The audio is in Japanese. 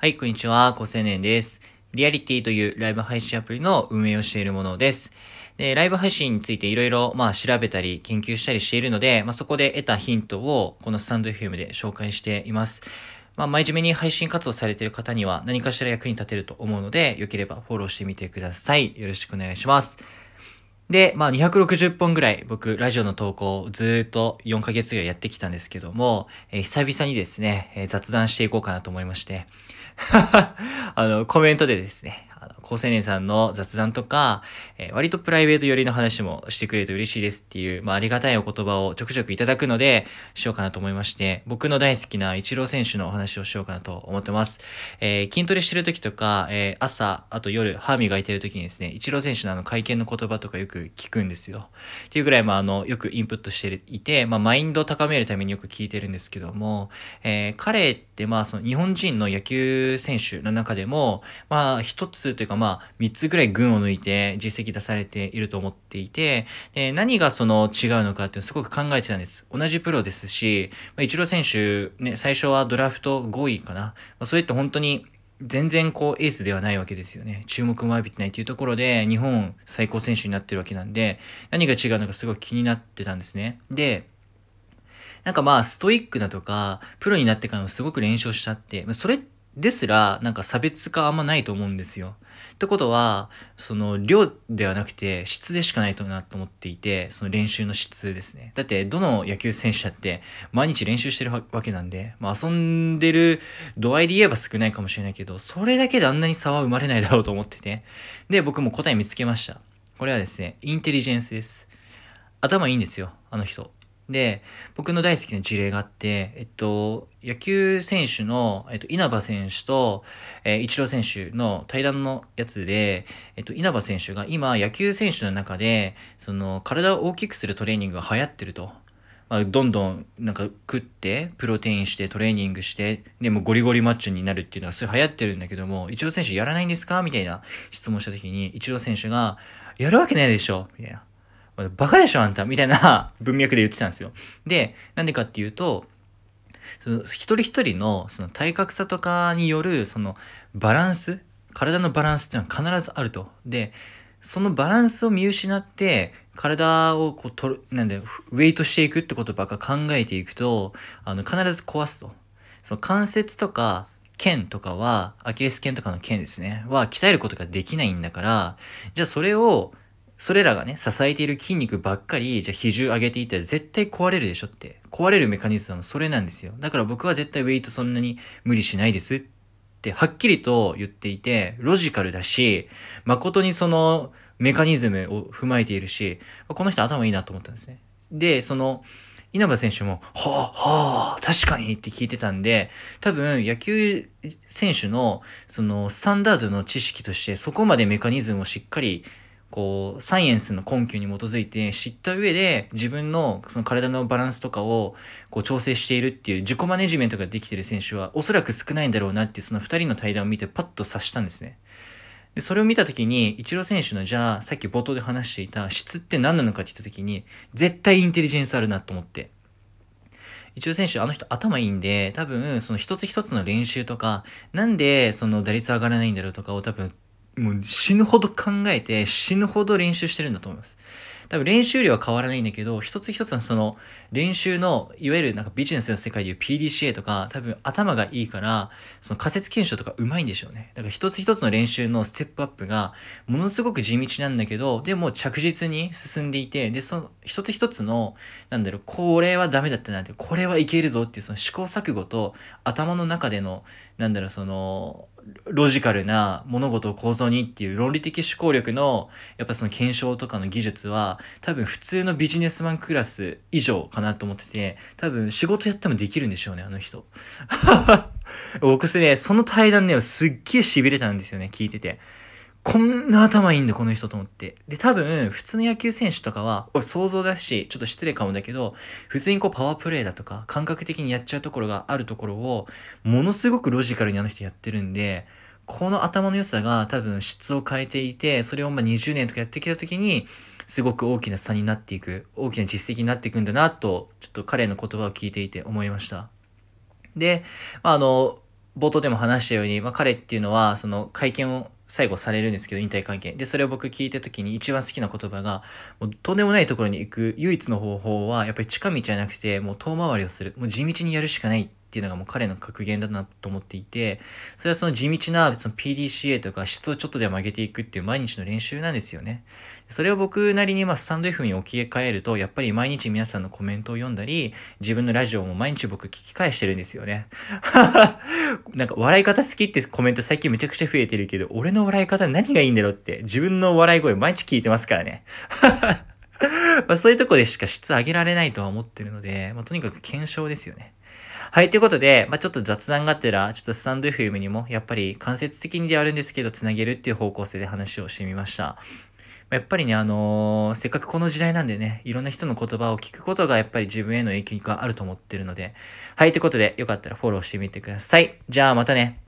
はい、こんにちは。高青年です。リアリティというライブ配信アプリの運営をしているものです。で、ライブ配信についていろいろ、まあ、調べたり、研究したりしているので、まあ、そこで得たヒントを、このスタンド FM で紹介しています。まあ、真面目に配信活動されている方には何かしら役に立てると思うので、よければフォローしてみてください。よろしくお願いします。で、まあ、260本ぐらい僕、ラジオの投稿をずっと4ヶ月ぐらいやってきたんですけども、えー久々にですね、えー雑談していこうかなと思いまして、あの、コメントでですね、あの、高青年さんの雑談とか、えー割とプライベート寄りの話もしてくれると嬉しいですっていう、まあ、ありがたいお言葉をちょくちょくいただくので、しようかなと思いまして、僕の大好きなイチロー選手のお話をしようかなと思ってます。えー筋トレしてる時とか、えー朝、あと夜、歯磨いてる時にですね、イチロー選手のあの会見の言葉とかよく聞くんですよ。っていうぐらい、まあ、あの、よくインプットしていて、まあ、マインドを高めるためによく聞いてるんですけども、えー彼って、まあ、その日本人の野球選手の中でも、まあ、一つというか、まあ、三つぐらい群を抜いて実績出されていると思っていて、で、何がその違うのかっていうのをすごく考えてたんです。同じプロですし、まあ、イチロー選手、ね、最初はドラフト5位かな。まあ、それって本当に、全然こうエースではないわけですよね。注目も浴びてないというところで日本最高選手になってるわけなんで、何が違うのかすごい気になってたんですね。で、なんかまあストイックだとか、プロになってからもすごく練習しちゃって、まあそれですらなんか差別化あんまないと思うんですよ。ってことは、その量ではなくて質でしかないとなと思っていて、その練習の質ですね。だってどの野球選手だって毎日練習してるわけなんで、まあ遊んでる度合いで言えば少ないかもしれないけど、それだけであんなに差は生まれないだろうと思ってて。で、僕も答え見つけました。これはですね、インテリジェンスです。頭いいんですよ、あの人。で、僕の大好きな事例があって、えっと、野球選手の、えっと、稲葉選手と、えー、イチロー選手の対談のやつで、えっと、稲葉選手が今、野球選手の中で、その、体を大きくするトレーニングが流行ってると。まあ、どんどん、なんか、食って、プロテインして、トレーニングして、でもゴリゴリマッチョになるっていうのは、それ流行ってるんだけども、イチロー選手やらないんですか？みたいな質問した時に、イチロー選手が、やるわけないでしょ？みたいな。バカでしょあんたみたいな 文脈で言ってたんですよ。で、なんでかっていうと、その一人一人のその体格差とかによるそのバランス、体のバランスっていうのは必ずあると。で、そのバランスを見失って、体をこう取る、なんで、ウェイトしていくってことばっか考えていくと、あの、必ず壊すと。その関節とか、腱とかは、アキレス腱とかの腱ですね、は鍛えることができないんだから、じゃあそれを、それらがね、支えている筋肉ばっかり、じゃあ比重上げていったら絶対壊れるでしょって。壊れるメカニズムはそれなんですよ。だから僕は絶対ウェイトそんなに無理しないですって、はっきりと言っていて、ロジカルだし、誠にそのメカニズムを踏まえているし、この人頭いいなと思ったんですね。で、その、稲葉選手も、はあ、はあ、確かにって聞いてたんで、多分野球選手のそのスタンダードの知識としてそこまでメカニズムをしっかりこう、サイエンスの根拠に基づいて知った上で自分のその体のバランスとかをこう調整しているっていう自己マネジメントができている選手はおそらく少ないんだろうなってその二人の対談を見てパッと察したんですね。で、それを見たときに、イチロー選手のじゃあ、さっき冒頭で話していた質って何なのかって言ったときに、絶対インテリジェンスあるなと思って。イチロー選手、あの人頭いいんで、多分、その一つ一つの練習とか、なんでその打率上がらないんだろうとかを多分、もう死ぬほど考えて死ぬほど練習してるんだと思います。多分練習量は変わらないんだけど、一つ一つのその練習の、いわゆるなんかビジネスの世界でいう PDCA とか、多分頭がいいから、その仮説検証とか上手いんでしょうね。だから一つ一つの練習のステップアップが、ものすごく地道なんだけど、でも着実に進んでいて、で、その一つ一つの、なんだろう、これはダメだったなって、これはいけるぞっていうその試行錯誤と頭の中での、なんだろう、その、ロジカルな物事を構造にっていう論理的思考力のやっぱその検証とかの技術は多分普通のビジネスマンクラス以上かなと思ってて多分仕事やってもできるんでしょうねあの人 僕すねその対談ねすっげえ痺れたんですよね聞いててこんな頭いいんだ、この人と思って。で、多分、普通の野球選手とかは、想像だし、ちょっと失礼かもだけど、普通にこうパワープレイだとか、感覚的にやっちゃうところがあるところを、ものすごくロジカルにあの人やってるんで、この頭の良さが多分質を変えていて、それをまあ20年とかやってきた時に、すごく大きな差になっていく、大きな実績になっていくんだなと、ちょっと彼の言葉を聞いていて思いました。で、まあ、あの、冒頭でも話したように、まあ、彼っていうのは、その会見を最後されるんですけど、引退会見。で、それを僕聞いた時に一番好きな言葉が、もうとんでもないところに行く唯一の方法は、やっぱり近道じゃなくて、もう遠回りをする。もう地道にやるしかないっていうのがもう彼の格言だなと思っていて、それはその地道なその PDCA とか質をちょっとでも上げていくっていう毎日の練習なんですよね。それを僕なりにまあスタンド F に置き換えると、やっぱり毎日皆さんのコメントを読んだり、自分のラジオも毎日僕聞き返してるんですよね。なんか笑い方好きってコメント最近めちゃくちゃ増えてるけど、俺の笑い方何がいいんだろうって自分の笑い声毎日聞いてますからね。まあそういうとこでしか質上げられないとは思ってるので、まあ、とにかく検証ですよね。はい、ということで、まあ、ちょっと雑談があってら、ちょっとスタンド FM にも、やっぱり間接的にであるんですけど、つなげるっていう方向性で話をしてみました。やっぱりね、あのー、せっかくこの時代なんでね、いろんな人の言葉を聞くことがやっぱり自分への影響があると思ってるので、はい、ということで、よかったらフォローしてみてください。じゃあまたね。